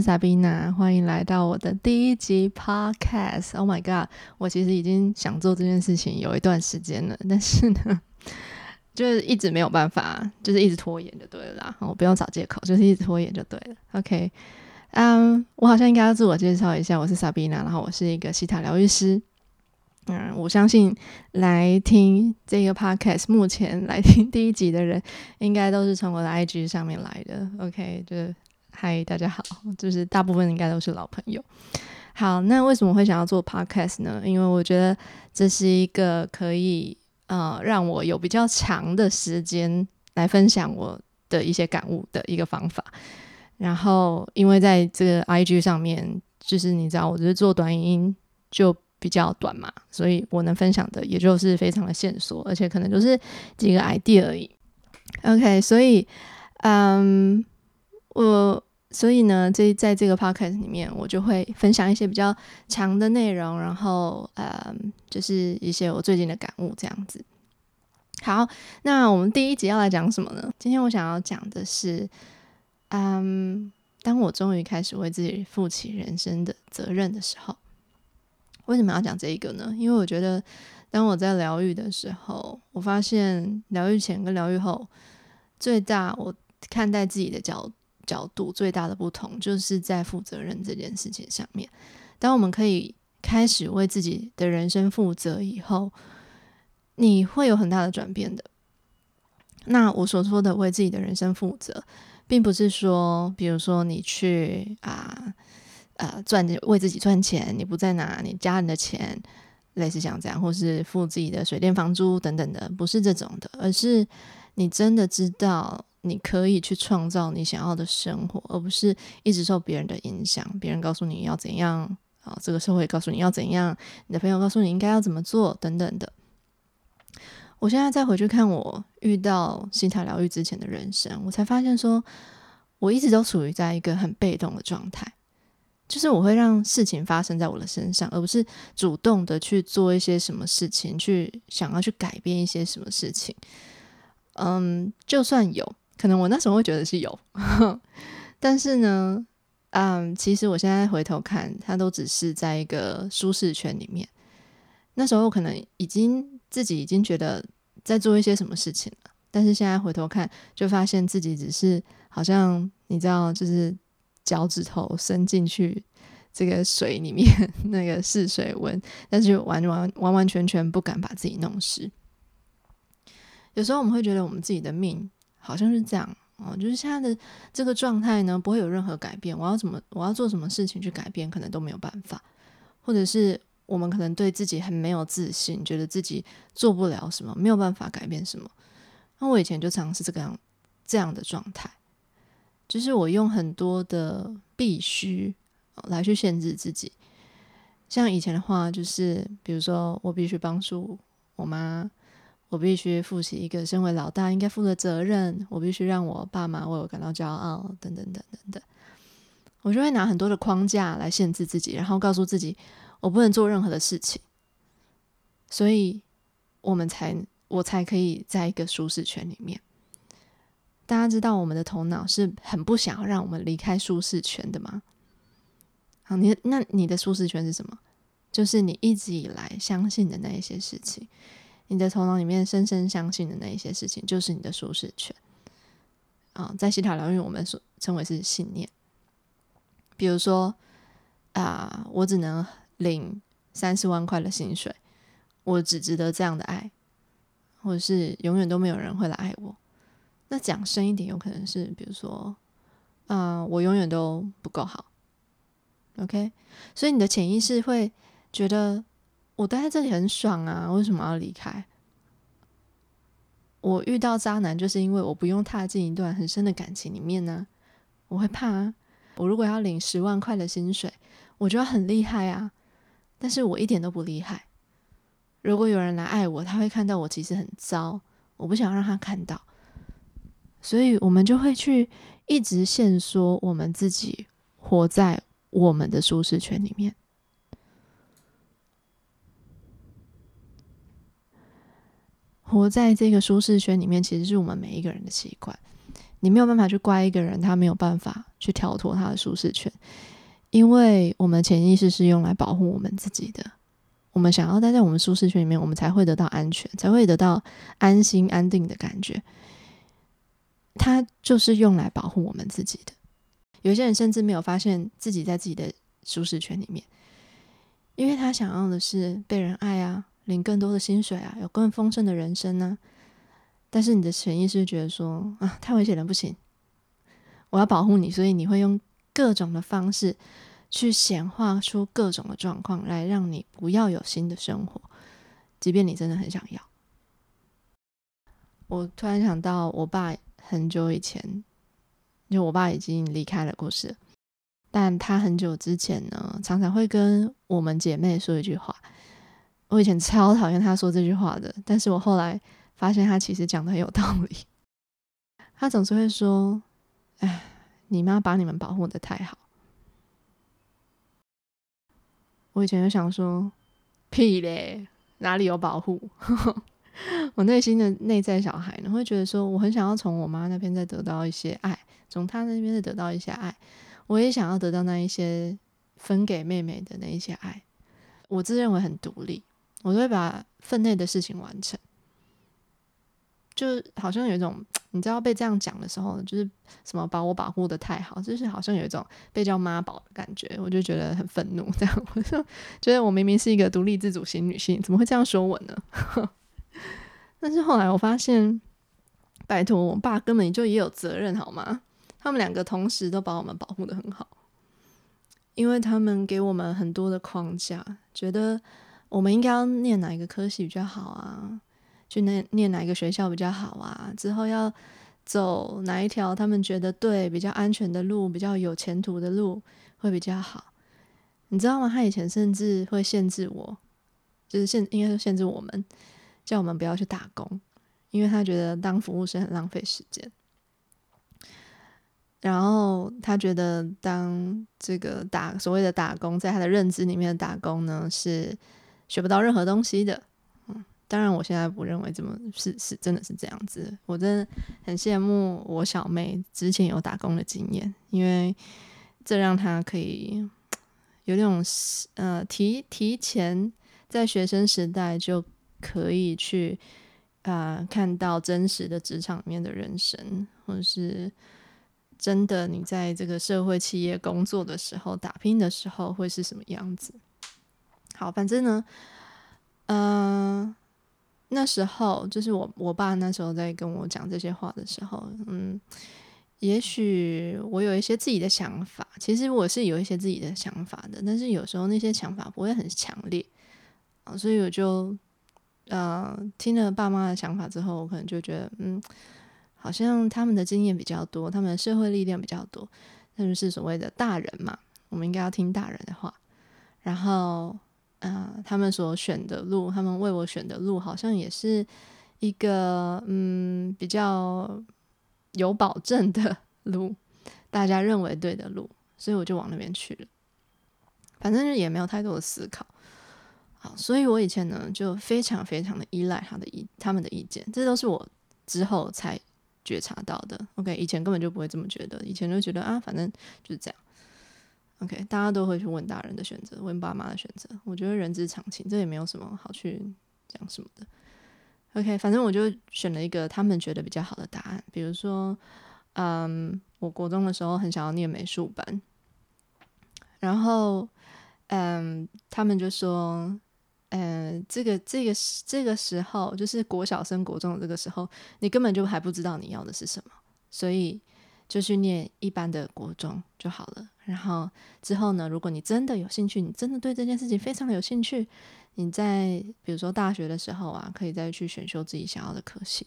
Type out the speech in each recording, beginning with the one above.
是 Sabina，欢迎来到我的第一集 Podcast。Oh my god，我其实已经想做这件事情有一段时间了，但是呢，就是一直没有办法，就是一直拖延就对了啦。我不用找借口，就是一直拖延就对了。OK，嗯，我好像应该要自我介绍一下，我是 Sabina，然后我是一个西塔疗愈师。嗯，我相信来听这个 podcast，目前来听第一集的人，应该都是从我的 IG 上面来的。OK，就嗨，大家好，就是大部分应该都是老朋友。好，那为什么会想要做 podcast 呢？因为我觉得这是一个可以呃让我有比较长的时间来分享我的一些感悟的一个方法。然后，因为在这个 IG 上面，就是你知道，我就是做短音就。比较短嘛，所以我能分享的也就是非常的线索，而且可能就是几个 idea 而已。OK，所以，嗯，我所以呢，这在这个 podcast 里面，我就会分享一些比较长的内容，然后，嗯，就是一些我最近的感悟这样子。好，那我们第一集要来讲什么呢？今天我想要讲的是，嗯，当我终于开始为自己负起人生的责任的时候。为什么要讲这一个呢？因为我觉得，当我在疗愈的时候，我发现疗愈前跟疗愈后，最大我看待自己的角角度最大的不同，就是在负责任这件事情上面。当我们可以开始为自己的人生负责以后，你会有很大的转变的。那我所说的为自己的人生负责，并不是说，比如说你去啊。呃，赚为自己赚钱，你不再拿你家人的钱，类似像这样，或是付自己的水电房租等等的，不是这种的，而是你真的知道你可以去创造你想要的生活，而不是一直受别人的影响，别人告诉你要怎样啊，这个社会告诉你要怎样，你的朋友告诉你应该要怎么做等等的。我现在再回去看我遇到心态疗愈之前的人生，我才发现说，我一直都处于在一个很被动的状态。就是我会让事情发生在我的身上，而不是主动的去做一些什么事情，去想要去改变一些什么事情。嗯，就算有可能，我那时候会觉得是有，但是呢，嗯，其实我现在回头看，它都只是在一个舒适圈里面。那时候可能已经自己已经觉得在做一些什么事情了，但是现在回头看，就发现自己只是好像你知道，就是。脚趾头伸进去这个水里面，那个试水温，但是完完完完全全不敢把自己弄湿。有时候我们会觉得我们自己的命好像是这样哦，就是现在的这个状态呢，不会有任何改变。我要怎么，我要做什么事情去改变，可能都没有办法。或者是我们可能对自己很没有自信，觉得自己做不了什么，没有办法改变什么。那我以前就常是这个样这样的状态。就是我用很多的必须来去限制自己，像以前的话，就是比如说我必须帮助我妈，我必须负起一个身为老大应该负的责任，我必须让我爸妈为我感到骄傲，等等等等等，我就会拿很多的框架来限制自己，然后告诉自己我不能做任何的事情，所以我们才我才可以在一个舒适圈里面。大家知道我们的头脑是很不想要让我们离开舒适圈的吗？好，你那你的舒适圈是什么？就是你一直以来相信的那一些事情，你的头脑里面深深相信的那一些事情，就是你的舒适圈。啊，在西塔疗愈，我们所称为是信念。比如说啊，我只能领三十万块的薪水，我只值得这样的爱，或者是永远都没有人会来爱我。那讲深一点，有可能是，比如说，啊，我永远都不够好，OK？所以你的潜意识会觉得，我待在这里很爽啊，为什么要离开？我遇到渣男，就是因为我不用踏进一段很深的感情里面呢，我会怕啊。我如果要领十万块的薪水，我就要很厉害啊，但是我一点都不厉害。如果有人来爱我，他会看到我其实很糟，我不想让他看到。所以，我们就会去一直限缩我们自己，活在我们的舒适圈里面。活在这个舒适圈里面，其实是我们每一个人的习惯。你没有办法去怪一个人，他没有办法去跳脱他的舒适圈，因为我们潜意识是用来保护我们自己的。我们想要待在我们舒适圈里面，我们才会得到安全，才会得到安心安定的感觉。它就是用来保护我们自己的。有些人甚至没有发现自己在自己的舒适圈里面，因为他想要的是被人爱啊，领更多的薪水啊，有更丰盛的人生呢。但是你的潜意识觉得说啊，太危险了，不行，我要保护你，所以你会用各种的方式。去显化出各种的状况，来让你不要有新的生活，即便你真的很想要。我突然想到，我爸很久以前，就我爸已经离开了故事，但他很久之前呢，常常会跟我们姐妹说一句话。我以前超讨厌他说这句话的，但是我后来发现他其实讲的很有道理。他总是会说：“哎，你妈把你们保护的太好。”我以前就想说，屁嘞，哪里有保护？我内心的内在小孩呢，会觉得说，我很想要从我妈那边再得到一些爱，从她那边再得到一些爱。我也想要得到那一些分给妹妹的那一些爱。我自认为很独立，我都会把分内的事情完成。就好像有一种，你知道被这样讲的时候，就是什么把我保护的太好，就是好像有一种被叫妈宝的感觉，我就觉得很愤怒。这样，我就觉得我明明是一个独立自主型女性，怎么会这样说我呢？但是后来我发现，拜托，我爸根本就也有责任，好吗？他们两个同时都把我们保护的很好，因为他们给我们很多的框架，觉得我们应该要念哪一个科系比较好啊。去念念哪一个学校比较好啊？之后要走哪一条他们觉得对、比较安全的路、比较有前途的路会比较好？你知道吗？他以前甚至会限制我，就是限应该说限制我们，叫我们不要去打工，因为他觉得当服务生很浪费时间。然后他觉得当这个打所谓的打工，在他的认知里面的打工呢，是学不到任何东西的。嗯当然，我现在不认为这么是是真的是这样子。我真的很羡慕我小妹之前有打工的经验，因为这让她可以有那种呃提提前在学生时代就可以去啊看到真实的职场里面的人生，或者是真的你在这个社会企业工作的时候打拼的时候会是什么样子。好，反正呢，嗯。那时候就是我我爸那时候在跟我讲这些话的时候，嗯，也许我有一些自己的想法，其实我是有一些自己的想法的，但是有时候那些想法不会很强烈啊，所以我就呃听了爸妈的想法之后，我可能就觉得嗯，好像他们的经验比较多，他们的社会力量比较多，他们是所谓的大人嘛，我们应该要听大人的话，然后。嗯，他们所选的路，他们为我选的路，好像也是一个嗯比较有保证的 路，大家认为对的路，所以我就往那边去了。反正就也没有太多的思考。好，所以我以前呢就非常非常的依赖他的意他们的意见，这都是我之后才觉察到的。OK，以前根本就不会这么觉得，以前就觉得啊，反正就是这样。OK，大家都会去问大人的选择，问爸妈的选择。我觉得人之常情，这也没有什么好去讲什么的。OK，反正我就选了一个他们觉得比较好的答案。比如说，嗯，我国中的时候很想要念美术班，然后，嗯，他们就说，嗯，这个这个这个时候，就是国小升国中的这个时候，你根本就还不知道你要的是什么，所以。就去念一般的国中就好了。然后之后呢，如果你真的有兴趣，你真的对这件事情非常有兴趣，你在比如说大学的时候啊，可以再去选修自己想要的科系。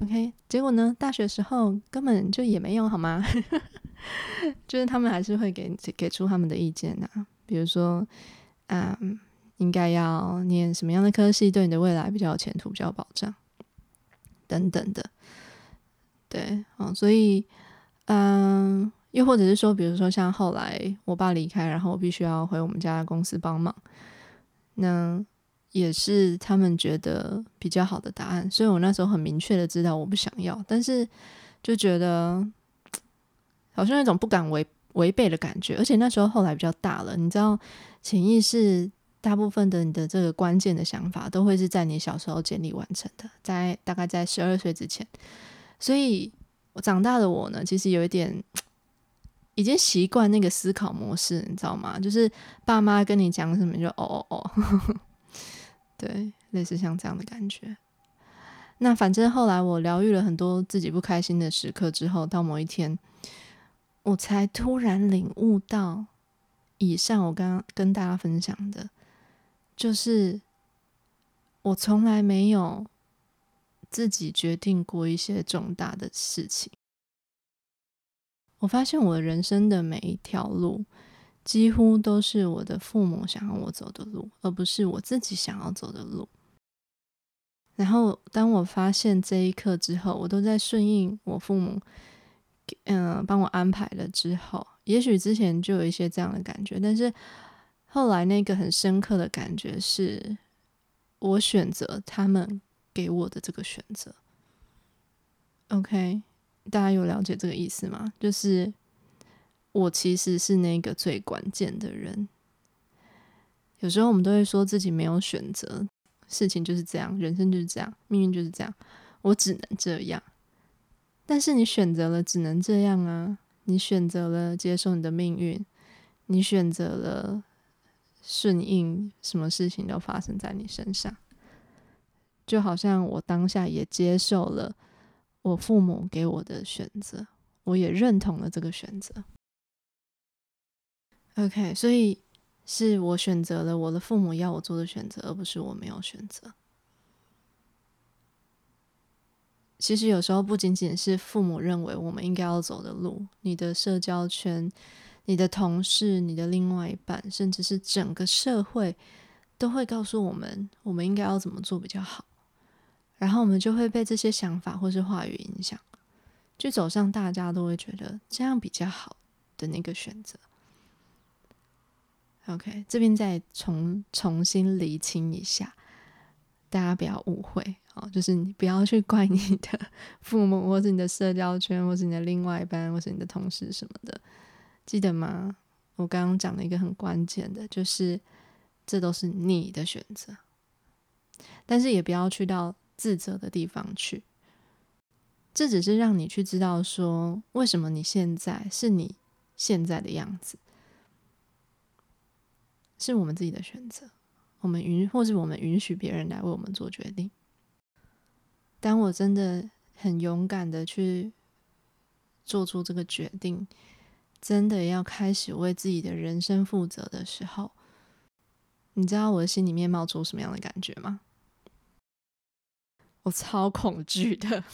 OK，结果呢，大学时候根本就也没有好吗？就是他们还是会给给出他们的意见啊，比如说，嗯，应该要念什么样的科系，对你的未来比较有前途，比较有保障，等等的。对，嗯，所以。嗯，又或者是说，比如说像后来我爸离开，然后我必须要回我们家公司帮忙，那也是他们觉得比较好的答案。所以我那时候很明确的知道我不想要，但是就觉得好像有一种不敢违违背的感觉。而且那时候后来比较大了，你知道，潜意识大部分的你的这个关键的想法，都会是在你小时候建立完成的，在大概在十二岁之前。所以我长大的我呢，其实有一点。已经习惯那个思考模式，你知道吗？就是爸妈跟你讲什么，就哦哦哦，对，类似像这样的感觉。那反正后来我疗愈了很多自己不开心的时刻之后，到某一天，我才突然领悟到，以上我刚刚跟大家分享的，就是我从来没有自己决定过一些重大的事情。我发现我人生的每一条路，几乎都是我的父母想要我走的路，而不是我自己想要走的路。然后，当我发现这一刻之后，我都在顺应我父母，嗯，帮我安排了之后，也许之前就有一些这样的感觉，但是后来那个很深刻的感觉是，我选择他们给我的这个选择。OK。大家有了解这个意思吗？就是我其实是那个最关键的人。有时候我们都会说自己没有选择，事情就是这样，人生就是这样，命运就是这样，我只能这样。但是你选择了只能这样啊！你选择了接受你的命运，你选择了顺应，什么事情都发生在你身上。就好像我当下也接受了。我父母给我的选择，我也认同了这个选择。OK，所以是我选择了我的父母要我做的选择，而不是我没有选择。其实有时候不仅仅是父母认为我们应该要走的路，你的社交圈、你的同事、你的另外一半，甚至是整个社会，都会告诉我们，我们应该要怎么做比较好。然后我们就会被这些想法或是话语影响，去走上大家都会觉得这样比较好的那个选择。OK，这边再重重新厘清一下，大家不要误会哦，就是你不要去怪你的父母，或是你的社交圈，或是你的另外一半，或是你的同事什么的，记得吗？我刚刚讲了一个很关键的，就是这都是你的选择，但是也不要去到。自责的地方去，这只是让你去知道说，为什么你现在是你现在的样子，是我们自己的选择，我们允或是我们允许别人来为我们做决定。当我真的很勇敢的去做出这个决定，真的要开始为自己的人生负责的时候，你知道我的心里面冒出什么样的感觉吗？我超恐惧的，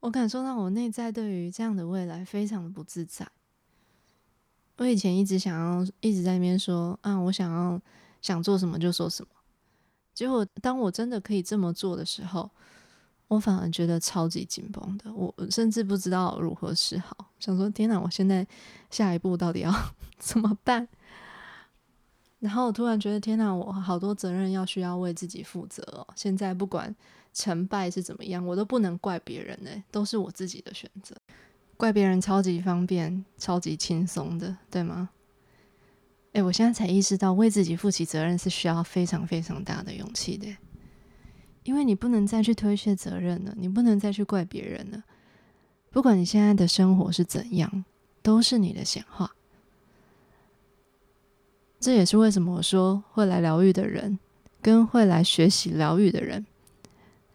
我感受到我内在对于这样的未来非常的不自在。我以前一直想要一直在那边说啊，我想要想做什么就做什么，结果当我真的可以这么做的时候，我反而觉得超级紧绷的，我甚至不知道如何是好。想说天哪，我现在下一步到底要 怎么办？然后我突然觉得，天哪，我好多责任要需要为自己负责哦。现在不管成败是怎么样，我都不能怪别人呢，都是我自己的选择。怪别人超级方便、超级轻松的，对吗？哎，我现在才意识到，为自己负起责任是需要非常非常大的勇气的，因为你不能再去推卸责任了，你不能再去怪别人了。不管你现在的生活是怎样，都是你的显化。这也是为什么我说会来疗愈的人，跟会来学习疗愈的人，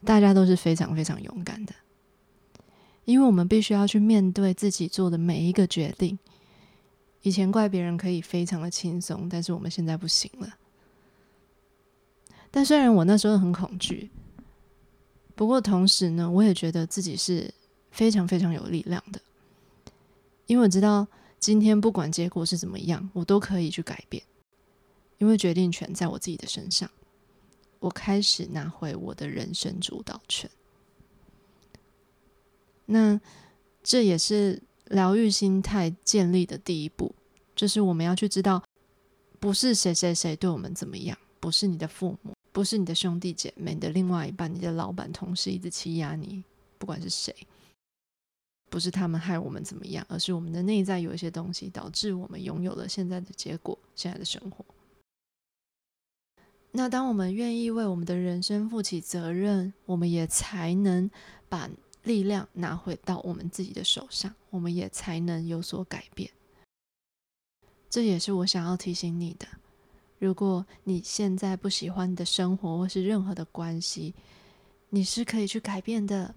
大家都是非常非常勇敢的，因为我们必须要去面对自己做的每一个决定。以前怪别人可以非常的轻松，但是我们现在不行了。但虽然我那时候很恐惧，不过同时呢，我也觉得自己是非常非常有力量的，因为我知道今天不管结果是怎么样，我都可以去改变。因为决定权在我自己的身上，我开始拿回我的人生主导权。那这也是疗愈心态建立的第一步，就是我们要去知道，不是谁谁谁对我们怎么样，不是你的父母，不是你的兄弟姐妹，你的另外一半，你的老板、同事一直欺压你，不管是谁，不是他们害我们怎么样，而是我们的内在有一些东西导致我们拥有了现在的结果，现在的生活。那当我们愿意为我们的人生负起责任，我们也才能把力量拿回到我们自己的手上，我们也才能有所改变。这也是我想要提醒你的。如果你现在不喜欢的生活或是任何的关系，你是可以去改变的，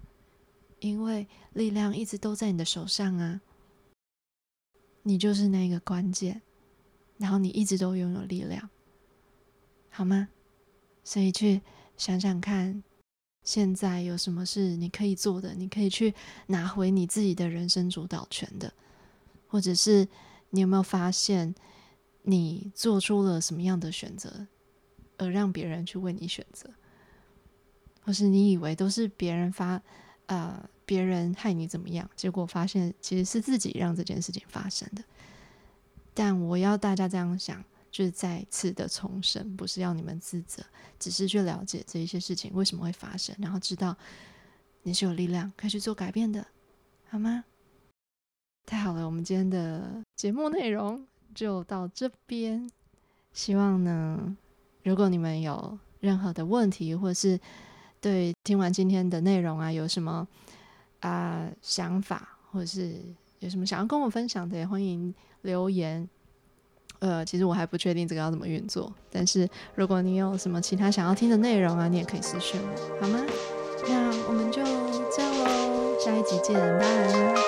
因为力量一直都在你的手上啊。你就是那个关键，然后你一直都拥有力量，好吗？所以去想想看，现在有什么是你可以做的，你可以去拿回你自己的人生主导权的，或者是你有没有发现？你做出了什么样的选择，而让别人去为你选择，或是你以为都是别人发，呃，别人害你怎么样，结果发现其实是自己让这件事情发生的。但我要大家这样想，就是再次的重申，不是要你们自责，只是去了解这一些事情为什么会发生，然后知道你是有力量可以去做改变的，好吗？太好了，我们今天的节目内容。就到这边，希望呢，如果你们有任何的问题，或者是对听完今天的内容啊，有什么啊想法，或者是有什么想要跟我分享的，也欢迎留言。呃，其实我还不确定这个要怎么运作，但是如果你有什么其他想要听的内容啊，你也可以私讯我，好吗？那我们就这样喽，下一集见，拜。